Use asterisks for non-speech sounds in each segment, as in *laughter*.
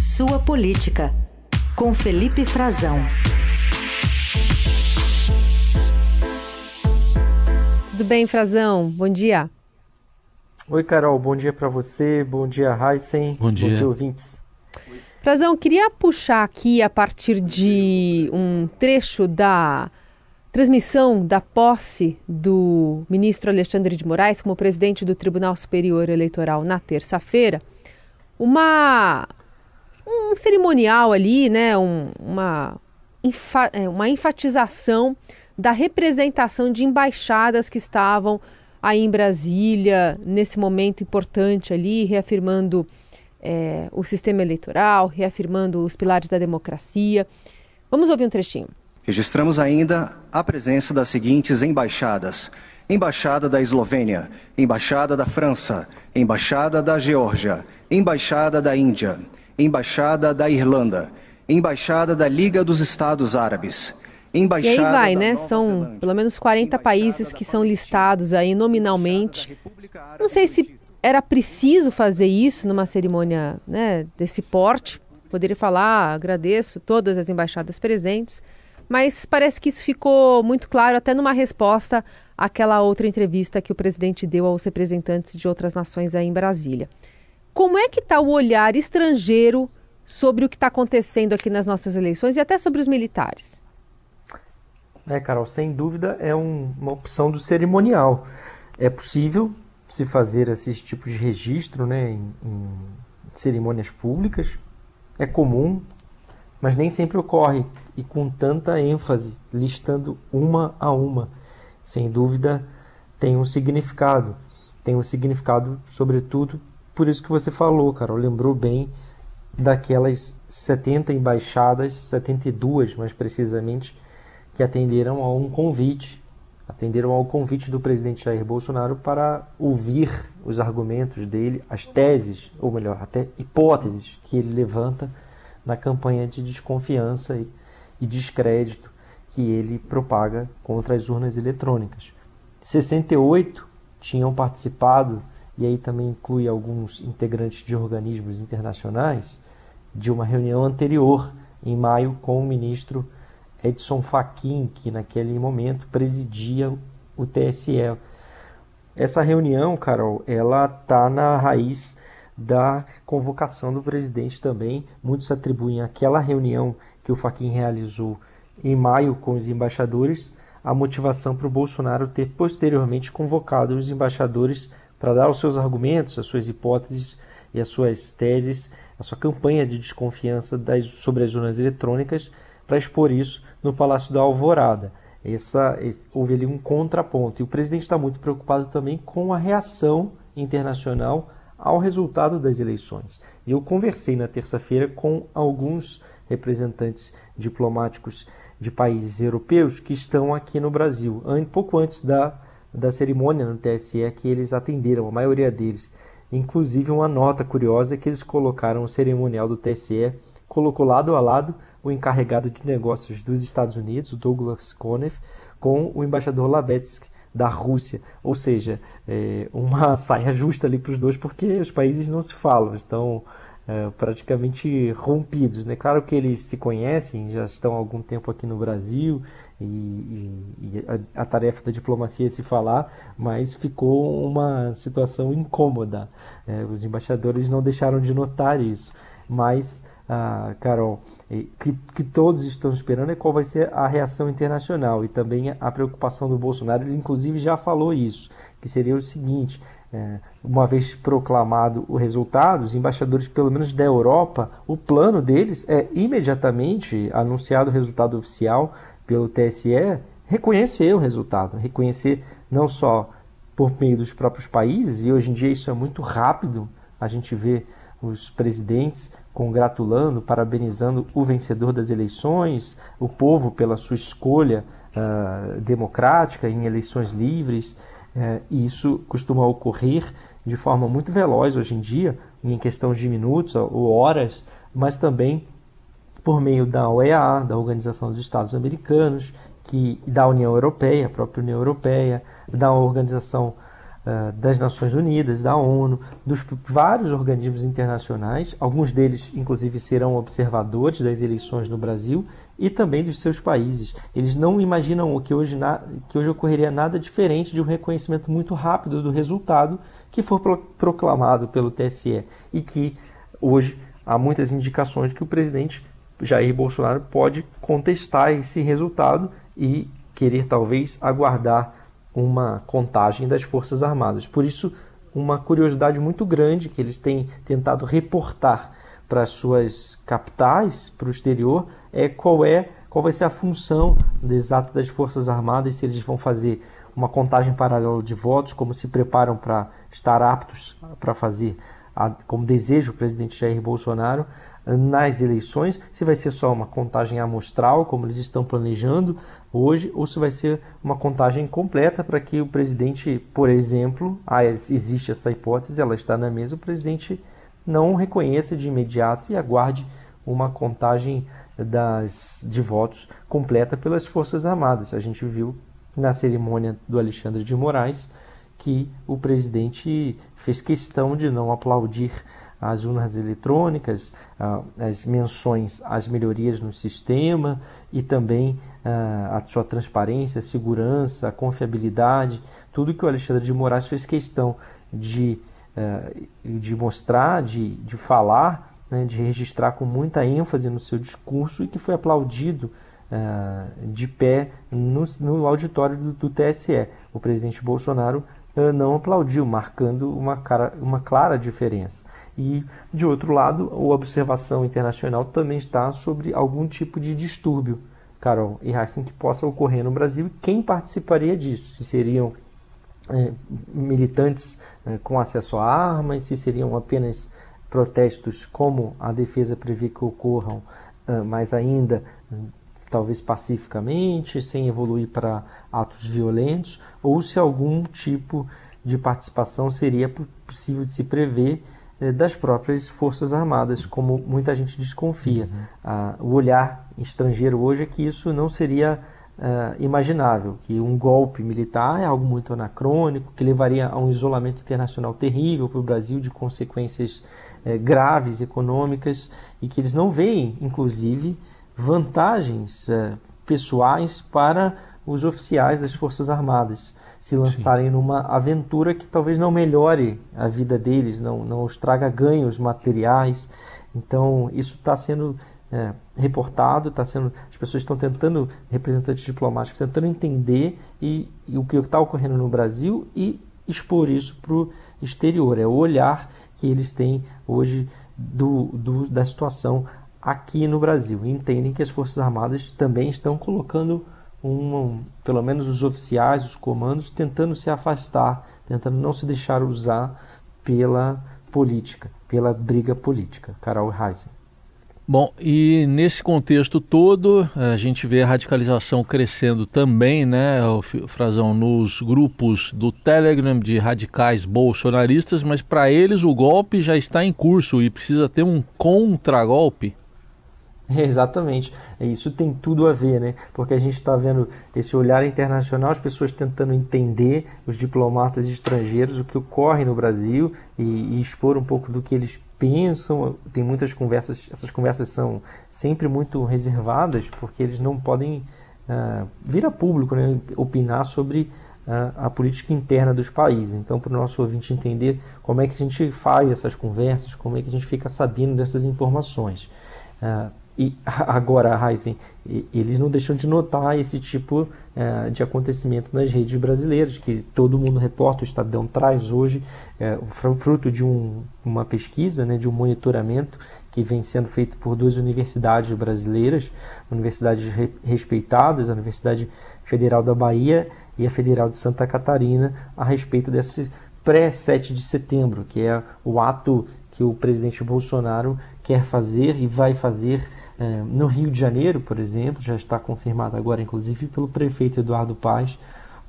Sua Política, com Felipe Frazão. Tudo bem, Frazão? Bom dia. Oi, Carol. Bom dia para você. Bom dia, Heisen. Bom dia. Bom dia, ouvintes. Frazão, queria puxar aqui a partir de um trecho da transmissão da posse do ministro Alexandre de Moraes como presidente do Tribunal Superior Eleitoral na terça-feira, uma um cerimonial ali, né, um, uma, é, uma enfatização da representação de embaixadas que estavam aí em Brasília, nesse momento importante ali, reafirmando é, o sistema eleitoral, reafirmando os pilares da democracia. Vamos ouvir um trechinho. Registramos ainda a presença das seguintes embaixadas: Embaixada da Eslovênia, Embaixada da França, Embaixada da Geórgia, Embaixada da Índia, Embaixada da Irlanda, Embaixada da Liga dos Estados Árabes. Embaixada e aí vai, né? Nova São Zelândia, pelo menos 40 países que são listados aí nominalmente. Não sei se era preciso fazer isso numa cerimônia né, desse porte. Poderia falar, agradeço todas as embaixadas presentes, mas parece que isso ficou muito claro até numa resposta àquela outra entrevista que o presidente deu aos representantes de outras nações aí em Brasília. Como é que está o olhar estrangeiro sobre o que está acontecendo aqui nas nossas eleições e até sobre os militares? É, Carol, sem dúvida é um, uma opção do cerimonial. É possível se fazer esses tipos de registro né, em, em cerimônias públicas, é comum, mas nem sempre ocorre e com tanta ênfase, listando uma a uma. Sem dúvida, tem um significado. Tem um significado, sobretudo, por isso que você falou, Carol. Lembrou bem daquelas 70 embaixadas, 72 mais precisamente, que atenderam a um convite, atenderam ao convite do presidente Jair Bolsonaro para ouvir os argumentos dele, as teses, ou melhor, até hipóteses que ele levanta na campanha de desconfiança e, e descrédito que ele propaga contra as urnas eletrônicas. 68 tinham participado, e aí também inclui alguns integrantes de organismos internacionais, de uma reunião anterior, em maio, com o ministro Edson Fachin, que naquele momento presidia o TSE. Essa reunião, Carol, ela está na raiz da convocação do presidente também. Muitos atribuem aquela reunião que o Fachin realizou em maio com os embaixadores a motivação para o Bolsonaro ter posteriormente convocado os embaixadores para dar os seus argumentos, as suas hipóteses e as suas teses, a sua campanha de desconfiança das, sobre as urnas eletrônicas para expor isso no Palácio da Alvorada. Essa, houve ali um contraponto. E o presidente está muito preocupado também com a reação internacional ao resultado das eleições. Eu conversei na terça-feira com alguns representantes diplomáticos de países europeus que estão aqui no Brasil, pouco antes da, da cerimônia no TSE, que eles atenderam, a maioria deles. Inclusive, uma nota curiosa é que eles colocaram o cerimonial do TSE, colocou lado a lado o encarregado de negócios dos Estados Unidos, Douglas Konev, com o embaixador Labetsky da Rússia, ou seja, é, uma *laughs* saia justa ali para os dois, porque os países não se falam, estão é, praticamente rompidos. Né? Claro que eles se conhecem, já estão há algum tempo aqui no Brasil e, e, a, a, tarefa da diplomacia é se falar, mas ficou uma situação incômoda. É, os embaixadores não deixaram de notar isso, mas, ah, Carol, que, que, todos estão esperando é qual vai ser a reação internacional e também a preocupação do Bolsonaro. Ele, inclusive, já falou isso, que seria o seguinte: é, uma vez proclamado o resultado, os embaixadores, pelo menos da Europa, o plano deles é imediatamente anunciado o resultado oficial pelo TSE, reconhecer o resultado, reconhecer não só por meio dos próprios países, e hoje em dia isso é muito rápido, a gente vê os presidentes congratulando, parabenizando o vencedor das eleições, o povo pela sua escolha uh, democrática em eleições livres. Uh, e isso costuma ocorrer de forma muito veloz hoje em dia, em questão de minutos ou horas, mas também por meio da OEA, da Organização dos Estados Americanos, que da União Europeia, a própria União Europeia, da Organização uh, das Nações Unidas, da ONU, dos vários organismos internacionais, alguns deles, inclusive, serão observadores das eleições no Brasil e também dos seus países. Eles não imaginam que hoje, na, que hoje ocorreria nada diferente de um reconhecimento muito rápido do resultado que for proclamado pelo TSE e que hoje há muitas indicações de que o presidente Jair Bolsonaro pode contestar esse resultado e querer talvez aguardar uma contagem das Forças Armadas. Por isso, uma curiosidade muito grande que eles têm tentado reportar para suas capitais, para o exterior, é qual é qual vai ser a função exata das Forças Armadas, se eles vão fazer uma contagem paralela de votos, como se preparam para estar aptos para fazer, a, como deseja o presidente Jair Bolsonaro, nas eleições, se vai ser só uma contagem amostral, como eles estão planejando hoje, ou se vai ser uma contagem completa para que o presidente, por exemplo, ah, existe essa hipótese, ela está na mesa, o presidente não reconheça de imediato e aguarde uma contagem das, de votos completa pelas Forças Armadas. A gente viu na cerimônia do Alexandre de Moraes que o presidente fez questão de não aplaudir as urnas eletrônicas, as menções às melhorias no sistema e também a sua transparência, segurança, confiabilidade, tudo que o Alexandre de Moraes fez questão de, de mostrar, de, de falar, né, de registrar com muita ênfase no seu discurso e que foi aplaudido de pé no, no auditório do, do TSE. O presidente Bolsonaro não aplaudiu, marcando uma, cara, uma clara diferença. E, de outro lado, a observação internacional também está sobre algum tipo de distúrbio, Carol e Heisen, que possa ocorrer no Brasil e quem participaria disso. Se seriam é, militantes é, com acesso a armas, se seriam apenas protestos como a defesa prevê que ocorram, é, mas ainda talvez pacificamente, sem evoluir para atos violentos, ou se algum tipo de participação seria possível de se prever eh, das próprias Forças Armadas, como muita gente desconfia. Uhum. O olhar estrangeiro hoje é que isso não seria ah, imaginável, que um golpe militar é algo muito anacrônico, que levaria a um isolamento internacional terrível para o Brasil, de consequências eh, graves econômicas, e que eles não veem, inclusive, vantagens eh, pessoais para os oficiais das Forças Armadas se lançarem Sim. numa aventura que talvez não melhore a vida deles, não, não os traga ganhos materiais. Então, isso está sendo é, reportado, está sendo, as pessoas estão tentando, representantes diplomáticos, tentando entender e, e o que está ocorrendo no Brasil e expor isso para o exterior. É o olhar que eles têm hoje do, do, da situação aqui no Brasil. E entendem que as Forças Armadas também estão colocando um, pelo menos os oficiais, os comandos, tentando se afastar, tentando não se deixar usar pela política, pela briga política. Carol Heisen. Bom, e nesse contexto todo, a gente vê a radicalização crescendo também, né, Frazão, nos grupos do Telegram de radicais bolsonaristas, mas para eles o golpe já está em curso e precisa ter um contragolpe. *laughs* Exatamente. Isso tem tudo a ver, né? Porque a gente está vendo esse olhar internacional, as pessoas tentando entender, os diplomatas estrangeiros, o que ocorre no Brasil e, e expor um pouco do que eles pensam. Tem muitas conversas, essas conversas são sempre muito reservadas, porque eles não podem uh, vir a público, né? Opinar sobre uh, a política interna dos países. Então, para o nosso ouvinte entender como é que a gente faz essas conversas, como é que a gente fica sabendo dessas informações. Uh, e *laughs* agora, Heisen, eles não deixam de notar esse tipo é, de acontecimento nas redes brasileiras, que todo mundo reporta, o Estadão traz hoje, é, fruto de um, uma pesquisa, né, de um monitoramento que vem sendo feito por duas universidades brasileiras, universidades re, respeitadas, a Universidade Federal da Bahia e a Federal de Santa Catarina, a respeito desse pré-7 de setembro, que é o ato que o presidente Bolsonaro quer fazer e vai fazer no Rio de Janeiro, por exemplo, já está confirmado agora, inclusive, pelo prefeito Eduardo Paz,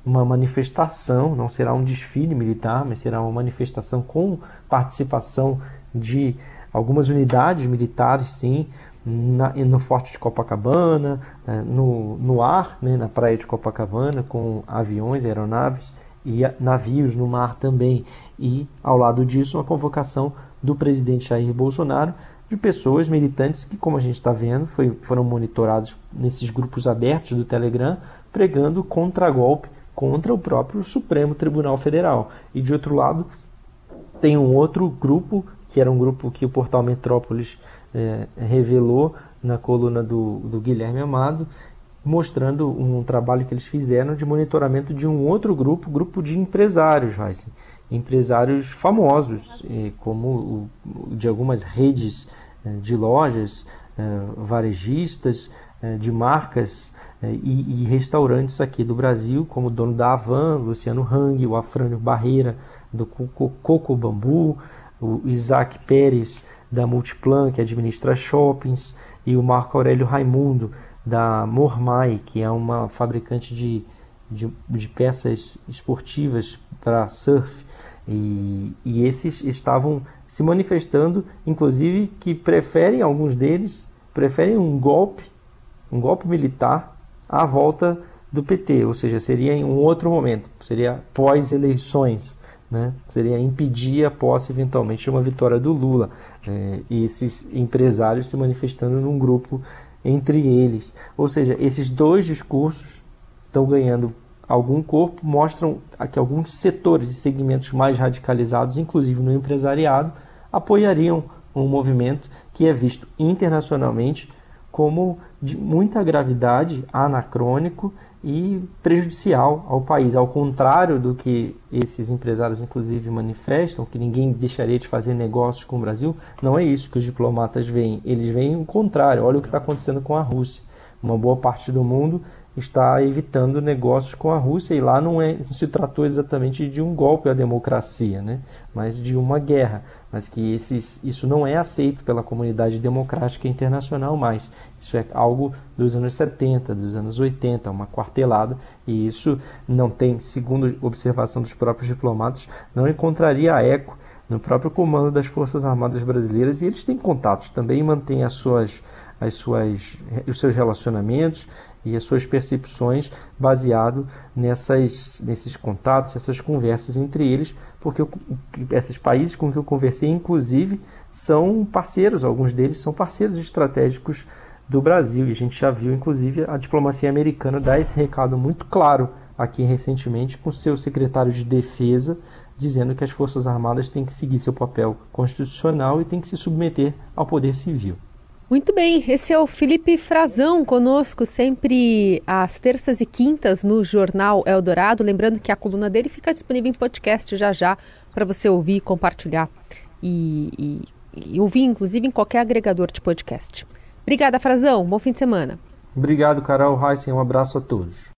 uma manifestação, não será um desfile militar, mas será uma manifestação com participação de algumas unidades militares, sim, na, no Forte de Copacabana, é, no, no ar, né, na praia de Copacabana, com aviões, aeronaves e navios no mar também. E, ao lado disso, uma convocação do presidente Jair Bolsonaro de pessoas militantes que, como a gente está vendo, foi, foram monitorados nesses grupos abertos do Telegram, pregando contra-golpe contra o próprio Supremo Tribunal Federal. E, de outro lado, tem um outro grupo, que era um grupo que o portal Metrópolis é, revelou na coluna do, do Guilherme Amado, mostrando um trabalho que eles fizeram de monitoramento de um outro grupo, grupo de empresários, Heisen. empresários famosos, como de algumas redes eh, de lojas eh, varejistas, eh, de marcas e, restaurantes aqui do Brasil, como o dono da Avan, Luciano Hang, o Afrânio Barreira, do Coco Bambu, o Isaac Pérez, da Multiplan, que administra shoppings, e o Marco Aurélio Raimundo, da Mormai, que é uma fabricante de, de, de peças esportivas para surf. E, e esses estavam se manifestando, inclusive que preferem, alguns deles, preferem um golpe, um golpe militar à volta do PT, ou seja, seria em um outro momento, seria pós-eleições, né? seria impedir a posse eventualmente de uma vitória do Lula. É, e esses empresários se manifestando num grupo entre eles. Ou seja, esses dois discursos estão ganhando algum corpo, mostram que alguns setores e segmentos mais radicalizados, inclusive no empresariado, apoiariam um movimento que é visto internacionalmente como de muita gravidade, anacrônico e prejudicial ao país, ao contrário do que esses empresários inclusive manifestam, que ninguém deixaria de fazer negócios com o Brasil, não é isso que os diplomatas veem. Eles veem o contrário. Olha o que está acontecendo com a Rússia. Uma boa parte do mundo está evitando negócios com a Rússia e lá não, é, se tratou exatamente de um golpe à democracia, né? mas de uma guerra. Mas que esses, isso não é aceito pela comunidade democrática internacional mais. Isso é algo dos anos 70, dos anos 80, uma quartelada, e isso não tem, segundo observação dos próprios diplomatas, não encontraria eco no próprio comando das Forças Armadas Brasileiras, e eles têm contatos, também mantêm as suas, as suas, os seus relacionamentos e as suas percepções baseado nessas, nesses contatos, essas conversas entre eles, porque esses países com que eu conversei, inclusive, são parceiros, alguns deles são parceiros estratégicos do Brasil, e a gente já viu, inclusive, a diplomacia americana dar esse recado muito claro aqui recentemente com seu secretário de defesa, dizendo que as Forças Armadas têm que seguir seu papel constitucional e têm que se submeter ao poder civil. Muito bem, esse é o Felipe Frazão conosco, sempre às terças e quintas no Jornal Eldorado. Lembrando que a coluna dele fica disponível em podcast já já para você ouvir, compartilhar e, e, e ouvir, inclusive, em qualquer agregador de podcast. Obrigada, Frazão. Bom fim de semana. Obrigado, Carol Heissen. Um abraço a todos.